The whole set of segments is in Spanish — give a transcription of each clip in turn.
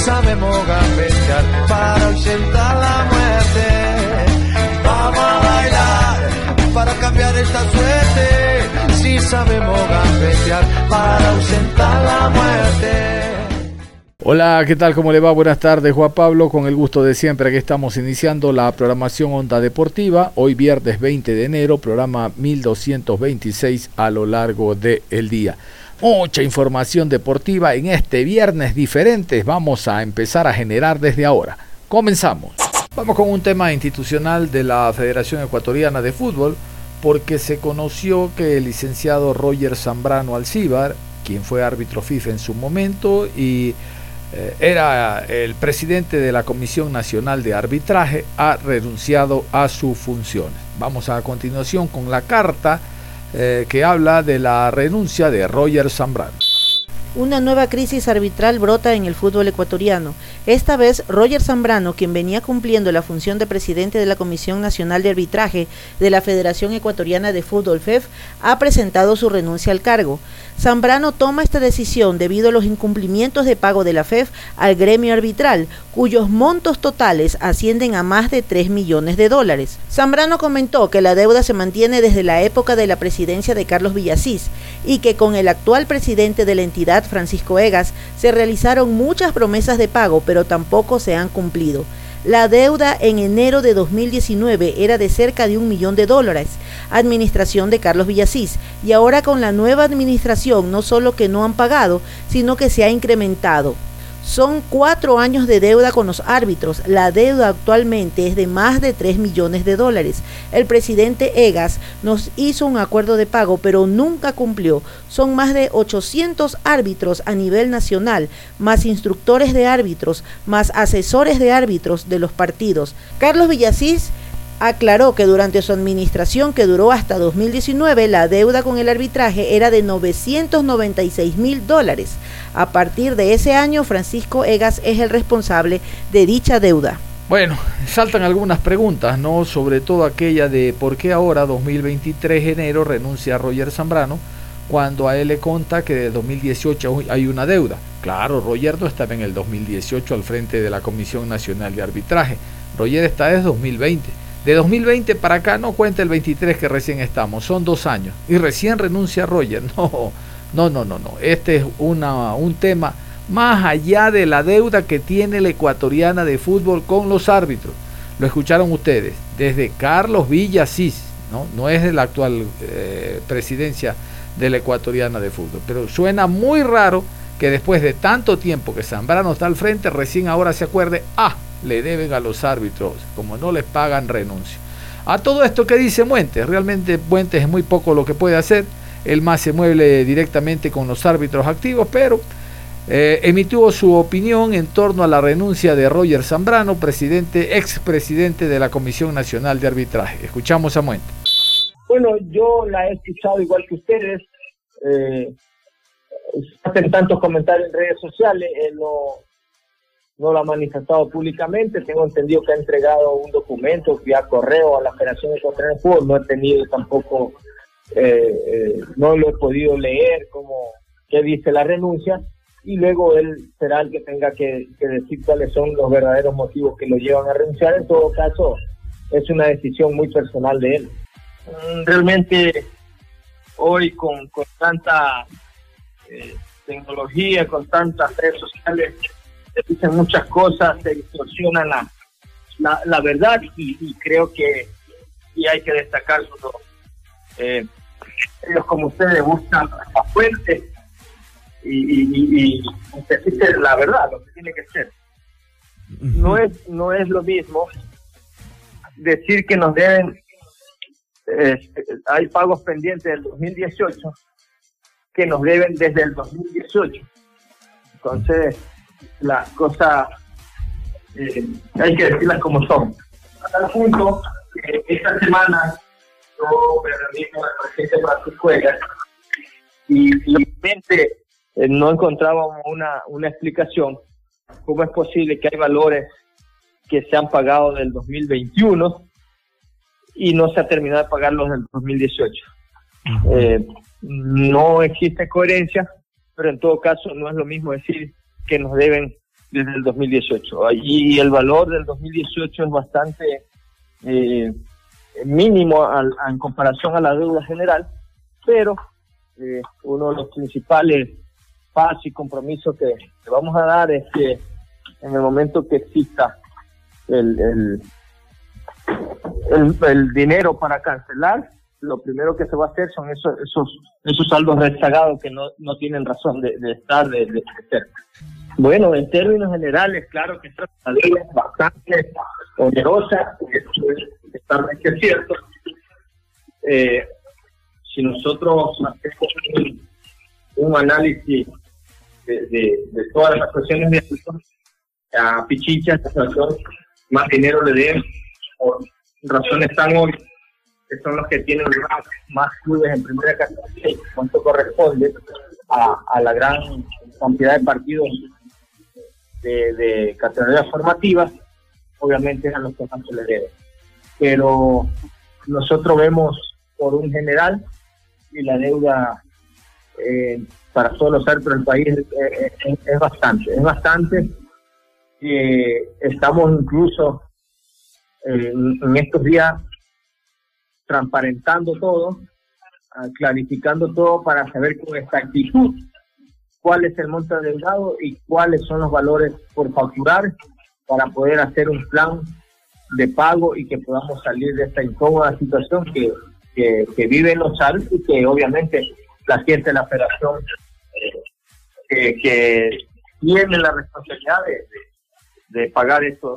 Sabemos gambetear para ausentar la muerte. Vamos a bailar para cambiar esta suerte. Si sabemos gambetear para ausentar la muerte. Hola, ¿qué tal? ¿Cómo le va? Buenas tardes, Juan Pablo. Con el gusto de siempre, aquí estamos iniciando la programación Onda Deportiva. Hoy viernes 20 de enero, programa 1226 a lo largo del día mucha información deportiva en este viernes diferente. Vamos a empezar a generar desde ahora. Comenzamos. Vamos con un tema institucional de la Federación Ecuatoriana de Fútbol, porque se conoció que el licenciado Roger Zambrano Alcíbar, quien fue árbitro FIFA en su momento y eh, era el presidente de la Comisión Nacional de Arbitraje, ha renunciado a sus funciones. Vamos a continuación con la carta eh, que habla de la renuncia de Roger Zambrano. Una nueva crisis arbitral brota en el fútbol ecuatoriano. Esta vez, Roger Zambrano, quien venía cumpliendo la función de presidente de la Comisión Nacional de Arbitraje de la Federación Ecuatoriana de Fútbol FEF, ha presentado su renuncia al cargo. Zambrano toma esta decisión debido a los incumplimientos de pago de la FEF al gremio arbitral, cuyos montos totales ascienden a más de 3 millones de dólares. Zambrano comentó que la deuda se mantiene desde la época de la presidencia de Carlos Villasís y que con el actual presidente de la entidad, Francisco Egas, se realizaron muchas promesas de pago, pero tampoco se han cumplido. La deuda en enero de 2019 era de cerca de un millón de dólares, administración de Carlos Villasís, y ahora con la nueva administración no solo que no han pagado, sino que se ha incrementado. Son cuatro años de deuda con los árbitros. La deuda actualmente es de más de 3 millones de dólares. El presidente Egas nos hizo un acuerdo de pago, pero nunca cumplió. Son más de 800 árbitros a nivel nacional, más instructores de árbitros, más asesores de árbitros de los partidos. Carlos Villasís aclaró que durante su administración, que duró hasta 2019, la deuda con el arbitraje era de 996 mil dólares. A partir de ese año, Francisco Egas es el responsable de dicha deuda. Bueno, saltan algunas preguntas, ¿no? Sobre todo aquella de por qué ahora, 2023 enero, renuncia a Roger Zambrano, cuando a él le conta que de 2018 hay una deuda. Claro, Roger no estaba en el 2018 al frente de la Comisión Nacional de Arbitraje. Roger está desde 2020. De 2020 para acá no cuenta el 23 que recién estamos, son dos años. Y recién renuncia Roger. No, no, no, no, no. Este es una, un tema más allá de la deuda que tiene la ecuatoriana de fútbol con los árbitros. Lo escucharon ustedes, desde Carlos Villasís, no, no es de la actual eh, presidencia de la ecuatoriana de fútbol. Pero suena muy raro que después de tanto tiempo que Zambrano está al frente, recién ahora se acuerde, ah, le deben a los árbitros, como no les pagan renuncio. A todo esto que dice Muentes, realmente Muentes es muy poco lo que puede hacer, él más se mueve directamente con los árbitros activos, pero eh, emitió su opinión en torno a la renuncia de Roger Zambrano, presidente, expresidente de la Comisión Nacional de Arbitraje. Escuchamos a Muentes. Bueno, yo la he escuchado igual que ustedes. Eh, hacen tantos comentarios en redes sociales. Él no, no lo ha manifestado públicamente. Tengo entendido que ha entregado un documento vía correo a la Federación Ecuatoriana de Fútbol. No he tenido tampoco, eh, eh, no lo he podido leer como qué dice la renuncia. Y luego él será el que tenga que, decir cuáles son los verdaderos motivos que lo llevan a renunciar. En todo caso, es una decisión muy personal de él. Mm, realmente, hoy con, con tanta eh, tecnología, con tantas redes sociales, se dicen muchas cosas, se distorsionan la, la, verdad y, creo que y hay que destacar eh, ellos como ustedes buscan la fuente y, y, la verdad, lo que tiene que ser. No es, no es lo mismo decir que nos deben, hay pagos pendientes del 2018 que nos deben desde el 2018. Entonces, las cosas eh, hay que decirlas como son. Hasta el punto que esta semana yo me reuní con el presidente Francisco y realmente eh, no encontrábamos una, una explicación cómo es posible que hay valores que se han pagado del 2021 y no se ha terminado de pagarlos del 2018. Eh, no existe coherencia, pero en todo caso no es lo mismo decir que nos deben desde el 2018. Y el valor del 2018 es bastante eh, mínimo en comparación a la deuda general, pero eh, uno de los principales pasos y compromisos que, vamos a dar es que en el momento que exista el, el, dinero para cancelar, lo primero que se va a hacer son esos esos, esos saldos rezagados que no, no tienen razón de, estar, de, de, ser. Bueno, en términos generales, claro que esta ley es bastante onerosa, eso es totalmente cierto. Eh, si nosotros hacemos un, análisis de, de, todas las cuestiones de a Pichincha, más dinero le den por razones tan obvias que son los que tienen más, clubes en primera categoría y cuánto corresponde a, la gran cantidad de partidos de, categorías formativas, obviamente a los que más se. Pero nosotros vemos por un general y la deuda eh, para todos los árbitros del país es, bastante, es bastante. Eh, estamos incluso en estos días transparentando todo, ah, clarificando todo para saber con exactitud cuál es el monto adeudado y cuáles son los valores por facturar para poder hacer un plan de pago y que podamos salir de esta incómoda situación que, que, viven los SAL y que obviamente la gente de la federación eh, que, tiene la responsabilidad de, pagar estos,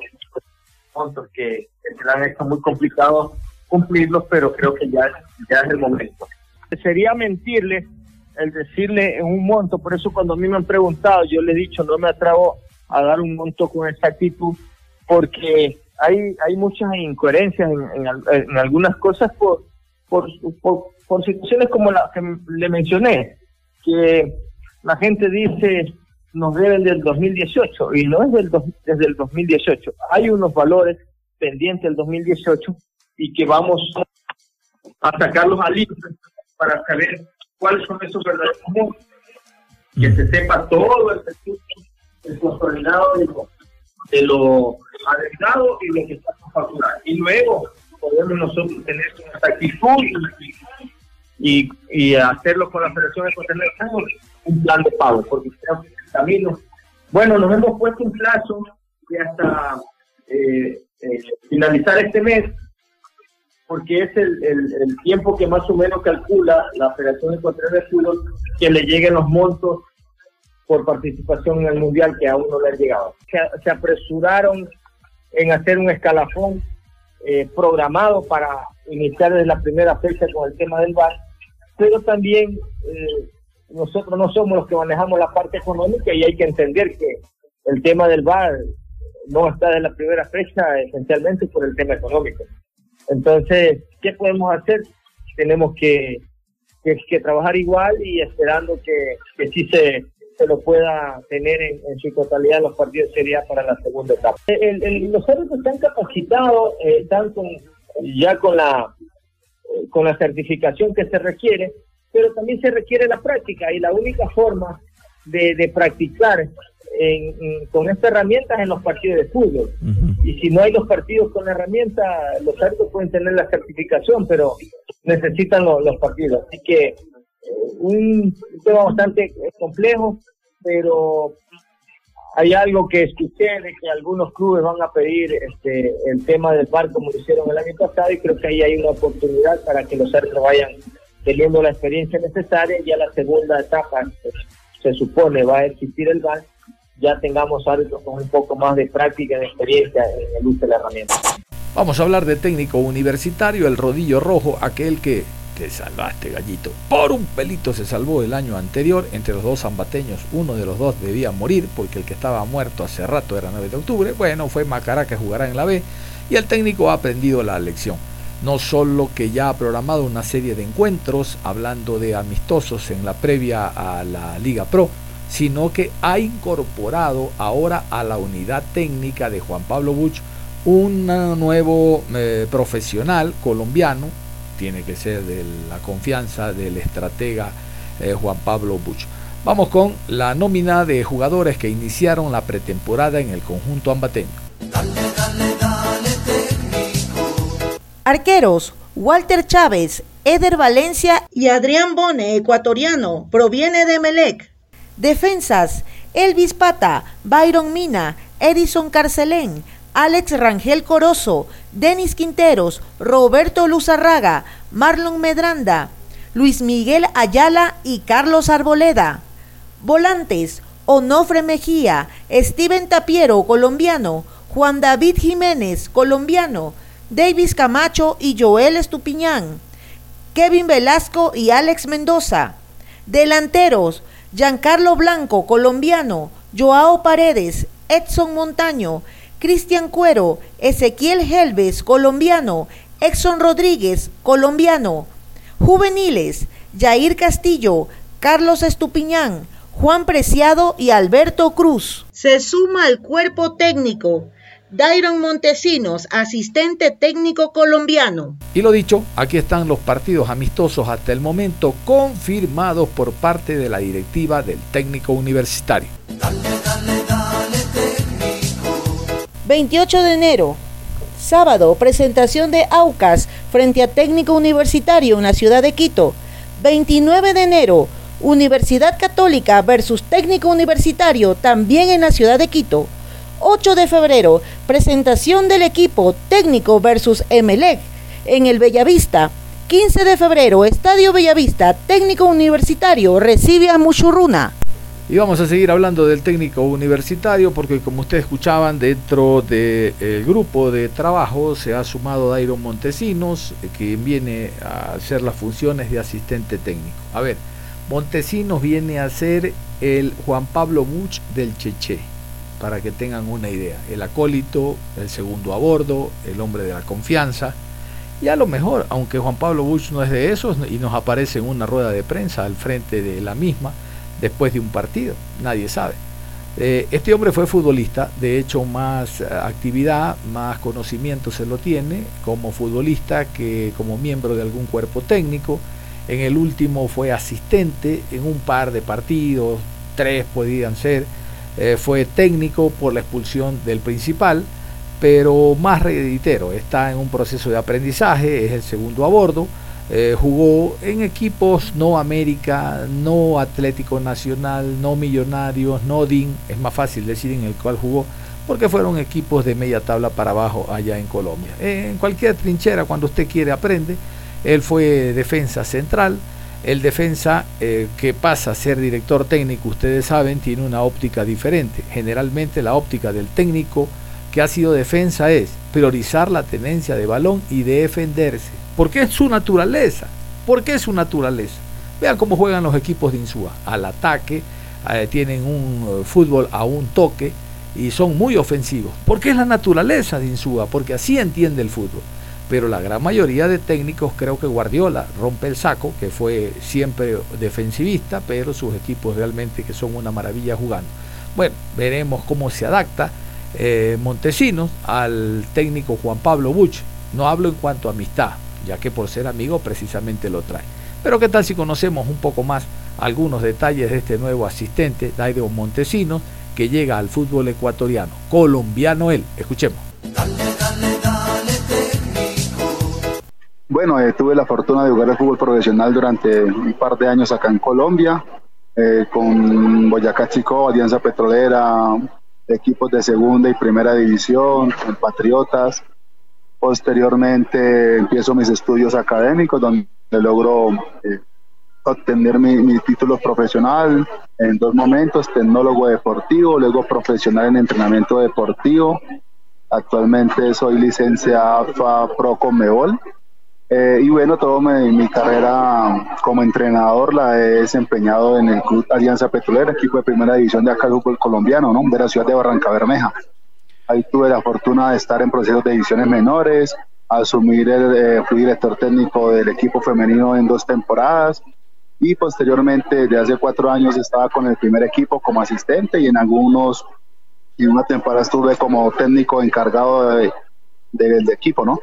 montos que, se le han hecho muy complicados cumplirlos, pero creo que ya, ya es el momento. Sería mentirle el decirle en un monto, por eso cuando a mí me han preguntado, yo le he dicho, no me atrevo a dar un monto con exactitud, porque hay, hay muchas incoherencias en, algunas cosas por, por, por, situaciones como la que le mencioné, que la gente dice nos deben del 2018 y no es del desde el 2018. Hay unos valores pendientes del 2018 y que vamos a sacarlos al libro para saber cuáles son esos verdaderos montos, que se sepa todo el el consolidado de lo, de lo y lo que está por facturar. Y luego podemos nosotros tener una actitud y, y, hacerlo con la Federación de un plan de pago, porque creo que el camino. Bueno, nos hemos puesto un plazo de hasta eh, eh, finalizar este mes porque es el, el, tiempo que más o menos calcula la Federación Ecuatoriana de Fútbol que le lleguen los montos por participación en el Mundial que aún no le han llegado. Se, apresuraron en hacer un escalafón eh, programado para iniciar desde la primera fecha con el tema del VAR, pero también eh, nosotros no somos los que manejamos la parte económica y hay que entender que el tema del VAR no está desde la primera fecha esencialmente por el tema económico. Entonces, ¿qué podemos hacer? Tenemos que, que, trabajar igual y esperando que, que sí se, se lo pueda tener en, su totalidad los partidos sería para la segunda etapa. los árbitros están capacitados, eh, están ya con la, eh, con la certificación que se requiere, pero también se requiere la práctica y la única forma de, de practicar con esta herramienta en los partidos de fútbol. Y si no hay los partidos con la herramienta, los árbitros pueden tener la certificación, pero necesitan los, partidos. Así que eh, un tema bastante complejo, pero hay algo que escuché de que algunos clubes van a pedir este el tema del bar como lo hicieron el año pasado y creo que ahí hay una oportunidad para que los árbitros vayan teniendo la experiencia necesaria y a la segunda etapa pues, se supone va a existir el bar ya tengamos árbitros con un poco más de práctica y de experiencia en el uso de la herramienta. Vamos a hablar de técnico universitario, el rodillo rojo, aquel que te salvaste, gallito. Por un pelito se salvó el año anterior entre los dos zambateños. Uno de los dos debía morir porque el que estaba muerto hace rato era 9 de octubre. Bueno, fue Macará que jugará en la B y el técnico ha aprendido la lección. No solo que ya ha programado una serie de encuentros hablando de amistosos en la previa a la Liga Pro, sino que ha incorporado ahora a la unidad técnica de Juan Pablo Buch un nuevo eh, profesional colombiano tiene que ser de la confianza del estratega eh, Juan Pablo Buch. Vamos con la nómina de jugadores que iniciaron la pretemporada en el conjunto ambateño. Arqueros, Walter Chávez, Eder Valencia y Adrián Bone, ecuatoriano, proviene de Melec. Defensas, Elvis Pata, Byron Mina, Edison Carcelén, Alex Rangel Corozo, Denis Quinteros, Roberto Luzarraga, Marlon Medranda, Luis Miguel Ayala y Carlos Arboleda. Volantes, Onofre Mejía, Steven Tapiero, colombiano, Juan David Jiménez, colombiano, Davis Camacho y Joel Estupiñán, Kevin Velasco y Alex Mendoza. Delanteros, Giancarlo Blanco, colombiano, Joao Paredes, Edson Montaño, Cristian Cuero, Ezequiel Helves, colombiano, Exxon Rodríguez, colombiano. Juveniles, Jair Castillo, Carlos Estupiñán, Juan Preciado y Alberto Cruz. Se suma al cuerpo técnico. Dairon Montesinos, asistente técnico colombiano. Y lo dicho, aquí están los partidos amistosos hasta el momento confirmados por parte de la directiva del técnico universitario. 28 de enero, sábado, presentación de AUCAS frente a Técnico Universitario en la ciudad de Quito. 29 de enero, Universidad Católica versus Técnico Universitario también en la ciudad de Quito. 8 de febrero, presentación del equipo Técnico versus Emelec en el Bellavista. 15 de febrero, Estadio Bellavista, Técnico Universitario recibe a Muchurruna. Y vamos a seguir hablando del técnico universitario porque como ustedes escuchaban, dentro del grupo de trabajo se ha sumado Dairon Montesinos, eh, quien viene a hacer las funciones de asistente técnico. A ver, Montesinos viene a ser el Juan Pablo Much del Cheche, para que tengan una idea. El acólito, el segundo a bordo, el hombre de la confianza. Y a lo mejor, aunque Juan Pablo Buch no es de esos y nos aparece en una rueda de prensa al frente de la misma, después de un partido, nadie sabe. Eh, este hombre fue futbolista, de hecho más eh, actividad, más conocimiento se lo tiene como futbolista que como miembro de algún cuerpo técnico. En el último fue asistente en un par de partidos, tres podían ser. Eh, fue técnico por la expulsión del principal, pero más reeditero. Está en un proceso de aprendizaje, es el segundo a bordo eh, jugó en equipos no América, no Atlético Nacional, no Millonarios, no DIN, es más fácil decir en el cual jugó, porque fueron equipos de media tabla para abajo allá en Colombia. en cualquier trinchera, cuando usted quiere, aprende. Él fue defensa central. El defensa eh, que pasa a ser director técnico, ustedes saben, tiene una óptica diferente. Generalmente la óptica del técnico que ha sido defensa es priorizar la tenencia de balón y defenderse porque es su naturaleza. ¿Por qué es su naturaleza? Vean cómo juegan los equipos de Insúa. Al ataque, eh, tienen un eh, fútbol a un toque y son muy ofensivos. Porque es la naturaleza de Insúa, porque así entiende el fútbol. Pero la gran mayoría de técnicos, creo que Guardiola rompe el saco, que fue siempre defensivista, pero sus equipos realmente que son una maravilla jugando. Bueno, veremos cómo se adapta eh, Montesinos al técnico Juan Pablo Buch. No hablo en cuanto a amistad, ya que por ser amigo precisamente lo trae. Pero qué tal si conocemos un poco más algunos detalles de este nuevo asistente, Dairo Montesinos, que llega al fútbol ecuatoriano, colombiano él. Escuchemos. Bueno, eh, tuve la fortuna de jugar al fútbol profesional durante un par de años acá en Colombia, eh, con Boyacá Chico, Alianza Petrolera, equipos de segunda y primera división, Patriotas, Posteriormente empiezo mis estudios académicos donde logro eh, obtener mi, título profesional en dos momentos, tecnólogo deportivo, luego profesional en entrenamiento deportivo. Actualmente soy licenciado Pro Conmebol. Eh, y bueno, toda mi, carrera como entrenador la he desempeñado en el Club Alianza Petrolera, equipo de primera división de acá del fútbol colombiano, ¿no? de la ciudad de Barranca Bermeja. Ahí tuve la fortuna de estar en procesos de divisiones menores, asumir el, eh, fui director técnico del equipo femenino en dos temporadas y posteriormente desde hace cuatro años estaba con el primer equipo como asistente y en algunos y una temporada estuve como técnico encargado de, del equipo, ¿no?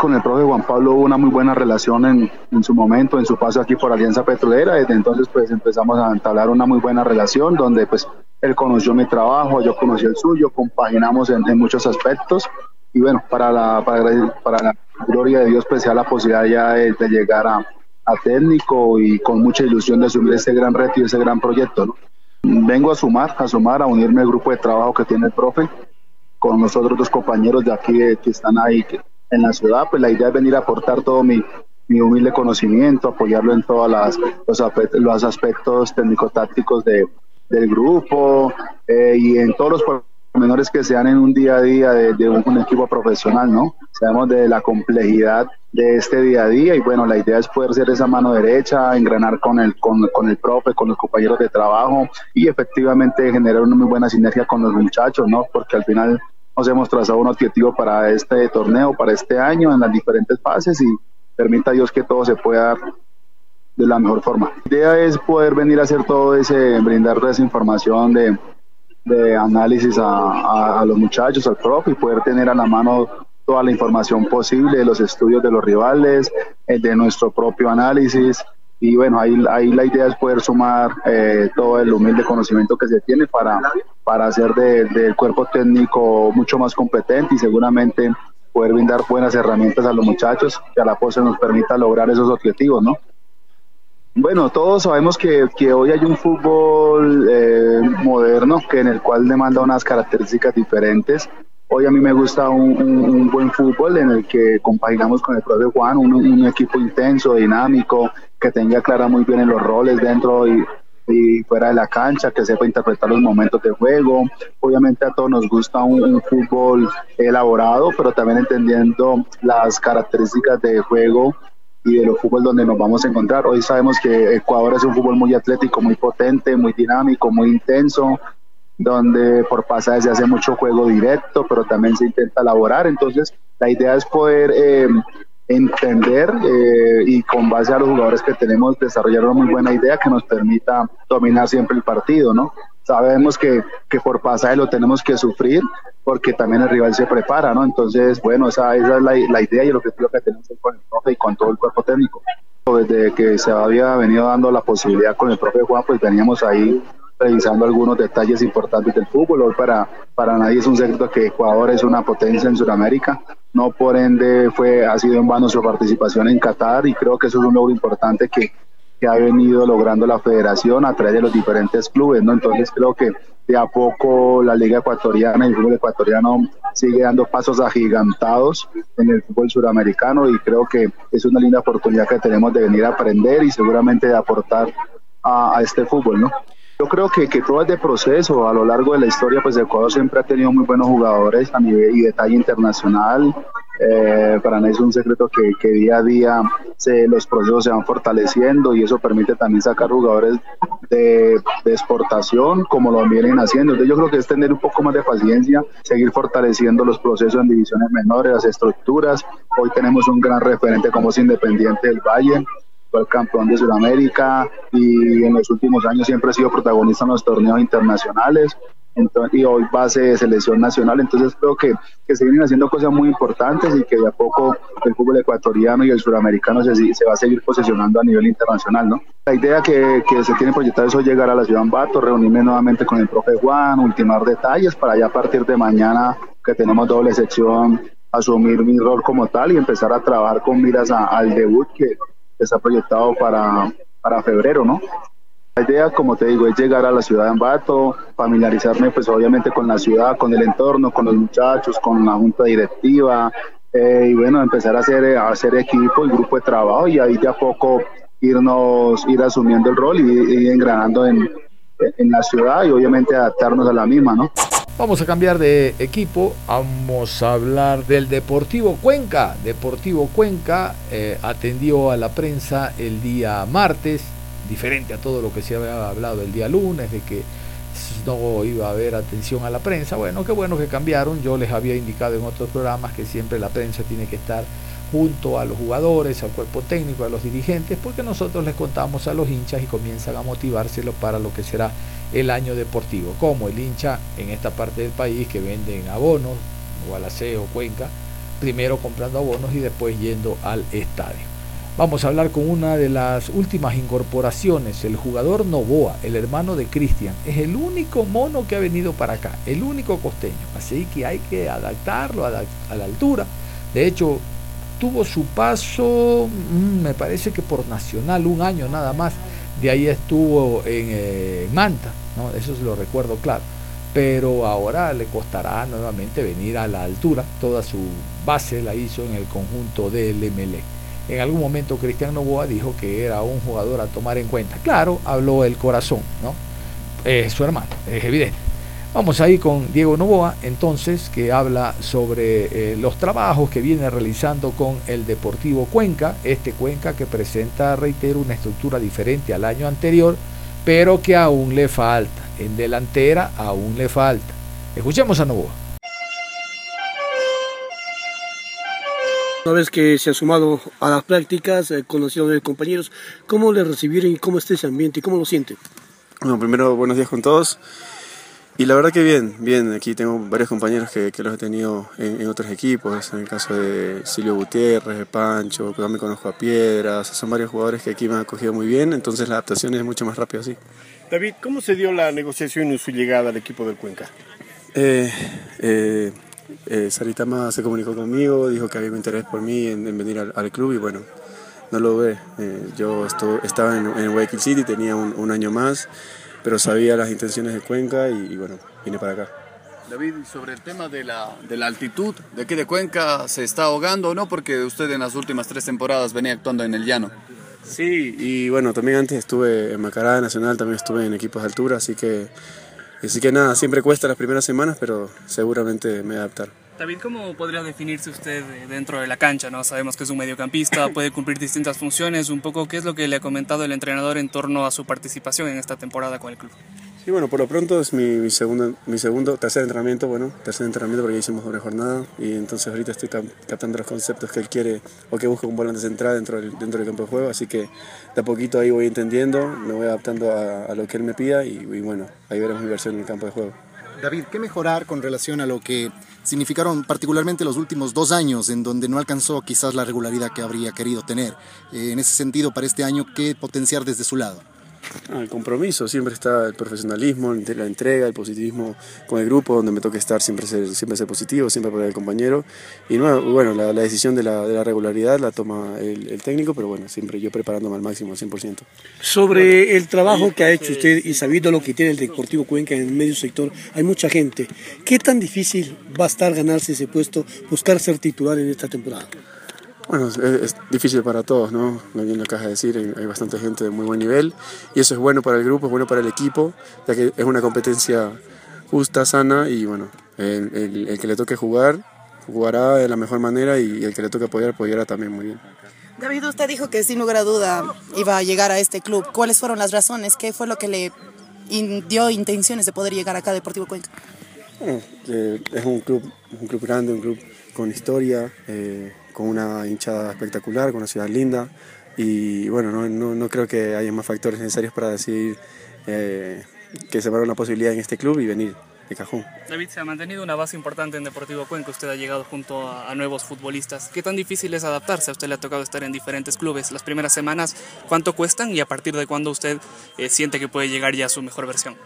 Con el profe Juan Pablo hubo una muy buena relación en, en, su momento, en su paso aquí por Alianza Petrolera. Desde entonces pues empezamos a entablar una muy buena relación donde pues él conoció mi trabajo, yo conocí el suyo, compaginamos en, en muchos aspectos. Y bueno, para la, para, para la gloria de Dios pues sea la posibilidad ya de, de llegar a, a técnico y con mucha ilusión de asumir ese gran reto y ese gran proyecto, ¿no? Vengo a sumar, a sumar, a unirme al grupo de trabajo que tiene el profe con los otros dos compañeros de aquí que están ahí en la ciudad. Pues la idea es venir a aportar todo mi, mi humilde conocimiento, apoyarlo en todos los, los aspectos técnico-tácticos de, del grupo eh, y en todos los menores que sean en un día a día de, un, equipo profesional, ¿no? Sabemos de la complejidad de este día a día y bueno, la idea es poder ser esa mano derecha, engranar con el, con, con el profe, con los compañeros de trabajo y efectivamente generar una muy buena sinergia con los muchachos, ¿no? Porque al final nos hemos trazado un objetivo para este torneo, para este año, en las diferentes fases y permita Dios que todo se pueda dar de la mejor forma. La idea es poder venir a hacer todo ese, brindar toda esa información de de análisis a, a, los muchachos, al profe, y poder tener a la mano toda la información posible los estudios de los rivales, eh, de nuestro propio análisis. Y bueno, ahí, ahí la idea es poder sumar eh, todo el humilde conocimiento que se tiene para, para hacer del cuerpo técnico mucho más competente y seguramente poder brindar buenas herramientas a los muchachos que a la postre nos permita lograr esos objetivos, ¿no? Bueno, todos sabemos que, que hoy hay un fútbol eh, moderno que en el cual demanda unas características diferentes. Hoy a mí me gusta un, buen fútbol en el que compaginamos con el profe Juan, un, equipo intenso, dinámico, que tenga clara muy bien en los roles dentro y, y, fuera de la cancha, que sepa interpretar los momentos de juego. Obviamente a todos nos gusta un fútbol elaborado, pero también entendiendo las características de juego y de los fútbol donde nos vamos a encontrar. Hoy sabemos que Ecuador es un fútbol muy atlético, muy potente, muy dinámico, muy intenso, donde por pasajes se hace mucho juego directo, pero también se intenta elaborar. Entonces, la idea es poder eh, entender eh, y con base a los jugadores que tenemos desarrollar una muy buena idea que nos permita dominar siempre el partido, ¿no? Sabemos que, que por pasaje lo tenemos que sufrir, porque también el rival se prepara, ¿no? Entonces, bueno, esa, esa es la, la, idea y el objetivo que tenemos con el profe y con todo el cuerpo técnico. Desde que se había venido dando la posibilidad con el profe Juan, pues veníamos ahí revisando algunos detalles importantes del fútbol. Hoy para, para nadie es un secreto que Ecuador es una potencia en Sudamérica. No por ende fue, ha sido en vano su participación en Qatar y creo que eso es un logro importante que, que ha venido logrando la federación a través de los diferentes clubes, ¿no? Entonces creo que de a poco la liga ecuatoriana y el fútbol ecuatoriano sigue dando pasos agigantados en el fútbol suramericano y creo que es una linda oportunidad que tenemos de venir a aprender y seguramente de aportar a, a este fútbol, ¿no? Yo creo que, que todo es de proceso. A lo largo de la historia, pues Ecuador siempre ha tenido muy buenos jugadores a nivel y detalle internacional. Eh, para mí es un secreto que, que día a día se, los procesos se van fortaleciendo y eso permite también sacar jugadores de, de, exportación como lo vienen haciendo. Entonces yo creo que es tener un poco más de paciencia, seguir fortaleciendo los procesos en divisiones menores, las estructuras. Hoy tenemos un gran referente como es Independiente del Valle, fue campeón de Sudamérica y en los últimos años siempre ha sido protagonista en los torneos internacionales entonces, y hoy base de selección nacional. Entonces creo que, que se vienen haciendo cosas muy importantes y que de a poco el fútbol ecuatoriano y el suramericano se, se va a seguir posicionando a nivel internacional. ¿no? La idea que, que se tiene proyectada es hoy llegar a la ciudad de Ambato, reunirme nuevamente con el profe Juan, ultimar detalles para ya a partir de mañana que tenemos doble sección asumir mi rol como tal y empezar a trabajar con miras al debut que, está proyectado para, para febrero, ¿no? La idea, como te digo, es llegar a la ciudad de Ambato, familiarizarme pues obviamente con la ciudad, con el entorno, con los muchachos, con la junta directiva eh, y bueno, empezar a hacer, a hacer equipo y grupo de trabajo y ahí de a poco irnos, ir asumiendo el rol y ir engranando en, en la ciudad y obviamente adaptarnos a la misma, ¿no? Vamos a cambiar de equipo, vamos a hablar del Deportivo Cuenca. Deportivo Cuenca eh, atendió a la prensa el día martes, diferente a todo lo que se había hablado el día lunes, de que no iba a haber atención a la prensa. Bueno, qué bueno que cambiaron. Yo les había indicado en otros programas que siempre la prensa tiene que estar junto a los jugadores, al cuerpo técnico, a los dirigentes, porque nosotros les contamos a los hinchas y comienzan a motivárselo para lo que será el año deportivo, como el hincha en esta parte del país que venden abonos, o Cuenca, primero comprando abonos y después yendo al estadio. Vamos a hablar con una de las últimas incorporaciones, el jugador Novoa, el hermano de Cristian. Es el único mono que ha venido para acá, el único costeño. Así que hay que adaptarlo a la altura. De hecho, tuvo su paso, mm, me parece que por Nacional, un año nada más. De ahí estuvo en eh, Manta, ¿no? eso lo recuerdo claro. Pero ahora le costará nuevamente venir a la altura. Toda su base la hizo en el conjunto del MLE. En algún momento Cristian Novoa dijo que era un jugador a tomar en cuenta. Claro, habló el corazón, ¿no? Su hermano, es evidente. Vamos ahí con Diego Novoa, entonces, que habla sobre eh, los trabajos que viene realizando con el Deportivo Cuenca, este Cuenca que presenta, reitero, una estructura diferente al año anterior, pero que aún le falta. En delantera aún le falta. Escuchemos a Novoa. Una vez que se ha sumado a las prácticas, eh, conocido a los compañeros, ¿cómo le recibieron y cómo está ese ambiente y cómo lo siente? Bueno, primero, buenos días con todos. Y la verdad que bien, bien, aquí tengo varios compañeros que, los he tenido en, otros equipos, en el caso de Silvio Gutiérrez, de Pancho, que me conozco a Piedras, son varios jugadores que aquí me han acogido muy bien, entonces la adaptación es mucho más rápida así. David, ¿cómo se dio la negociación y su llegada al equipo del Cuenca? Eh, eh, eh Saritama se comunicó conmigo, dijo que había un interés por mí en, venir al, club y bueno, no lo ve. Eh, yo estaba en, en Guayaquil City, tenía un año más pero sabía las intenciones de Cuenca y, bueno, vine para acá. David, sobre el tema de la, de la altitud, ¿de qué de Cuenca se está ahogando o no? Porque usted en las últimas tres temporadas venía actuando en el llano. Sí, y bueno, también antes estuve en Macará Nacional, también estuve en equipos de altura, así que, así que nada, siempre cuesta las primeras semanas, pero seguramente me voy a adaptar. David, ¿cómo podría definirse usted dentro de la cancha? ¿no? Sabemos que es un mediocampista, puede cumplir distintas funciones. Un poco, ¿qué es lo que le ha comentado el entrenador en torno a su participación en esta temporada con el club? Sí, bueno, por lo pronto es mi, segundo, mi segundo, tercer entrenamiento, bueno, tercer entrenamiento porque ya hicimos doble jornada y entonces ahorita estoy captando los conceptos que él quiere o que busca un volante central dentro del, dentro del campo de juego, así que de a poquito ahí voy entendiendo, me voy adaptando a, lo que él me pida y, y bueno, ahí veremos mi versión en el campo de juego. David, ¿qué mejorar con relación a lo que significaron particularmente los últimos dos años en donde no alcanzó quizás la regularidad que habría querido tener? Eh, en ese sentido, para este año, ¿qué potenciar desde su lado? El compromiso, siempre está el profesionalismo, la entrega, el positivismo con el grupo, donde me toca estar, siempre ser, siempre ser positivo, siempre apoyar el compañero. Y bueno, la, decisión de la, regularidad la toma el, técnico, pero bueno, siempre yo preparándome al máximo, al 100%. Sobre el trabajo que ha hecho usted y sabiendo lo que tiene el Deportivo Cuenca en el medio sector, hay mucha gente. ¿Qué tan difícil va a estar ganarse ese puesto, buscar ser titular en esta temporada? Bueno, es, difícil para todos, ¿no? No viene la caja de decir, hay bastante gente de muy buen nivel y eso es bueno para el grupo, es bueno para el equipo, ya que es una competencia justa, sana y bueno, el, que le toque jugar, jugará de la mejor manera y el que le toque apoyar, apoyará también muy bien. David, usted dijo que sin lugar a duda iba a llegar a este club. ¿Cuáles fueron las razones? ¿Qué fue lo que le dio intenciones de poder llegar acá a Deportivo Cuenca? es un club, un club grande, un club con historia. Eh, con una hinchada espectacular, con una ciudad linda y bueno, no, no, no creo que haya más factores necesarios para decidir eh, que se una posibilidad en este club y venir de cajón. David, se ha mantenido una base importante en Deportivo Cuenca, usted ha llegado junto a, nuevos futbolistas. ¿Qué tan difícil es adaptarse? A usted le ha tocado estar en diferentes clubes. Las primeras semanas, ¿cuánto cuestan y a partir de cuándo usted eh, siente que puede llegar ya a su mejor versión?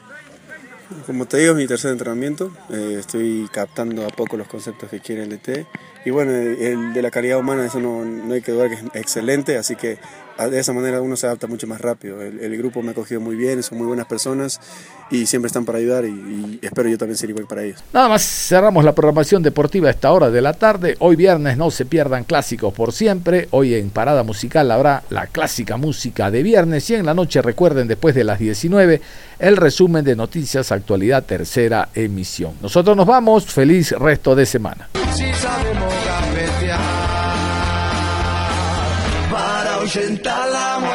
Como te digo, es mi tercer entrenamiento. Eh, estoy captando a poco los conceptos que quiere el DT y bueno, el de la calidad humana, eso no, no hay que dudar que es excelente, así que de esa manera uno se adapta mucho más rápido. El, grupo me ha cogido muy bien, son muy buenas personas y siempre están para ayudar y, espero yo también ser igual para ellos. Nada más cerramos la programación deportiva a esta hora de la tarde. Hoy viernes no se pierdan clásicos por siempre. Hoy en Parada Musical habrá la clásica música de viernes y en la noche recuerden después de las 19 el resumen de noticias actualidad tercera emisión. Nosotros nos vamos, feliz resto de semana. Ahuyentar la muerte.